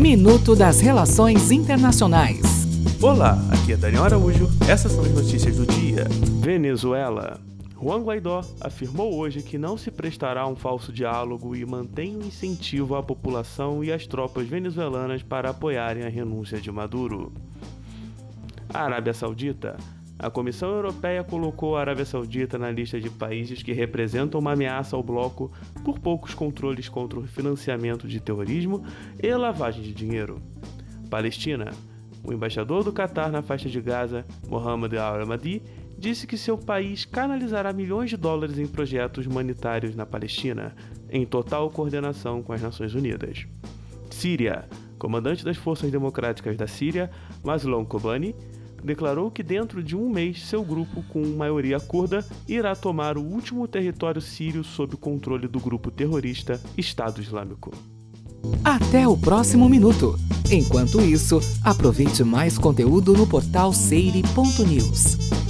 Minuto das Relações Internacionais. Olá, aqui é Daniel Araújo. Essas são as notícias do dia. Venezuela. Juan Guaidó afirmou hoje que não se prestará a um falso diálogo e mantém o um incentivo à população e às tropas venezuelanas para apoiarem a renúncia de Maduro. A Arábia Saudita. A Comissão Europeia colocou a Arábia Saudita na lista de países que representam uma ameaça ao bloco por poucos controles contra o financiamento de terrorismo e lavagem de dinheiro. Palestina. O embaixador do Catar na faixa de Gaza, Mohamed Al-Ahmadi, disse que seu país canalizará milhões de dólares em projetos humanitários na Palestina, em total coordenação com as Nações Unidas. Síria. Comandante das Forças Democráticas da Síria, Maslon Kobani, declarou que dentro de um mês seu grupo, com maioria curda, irá tomar o último território sírio sob controle do grupo terrorista Estado Islâmico. Até o próximo minuto. Enquanto isso, aproveite mais conteúdo no portal seire.news.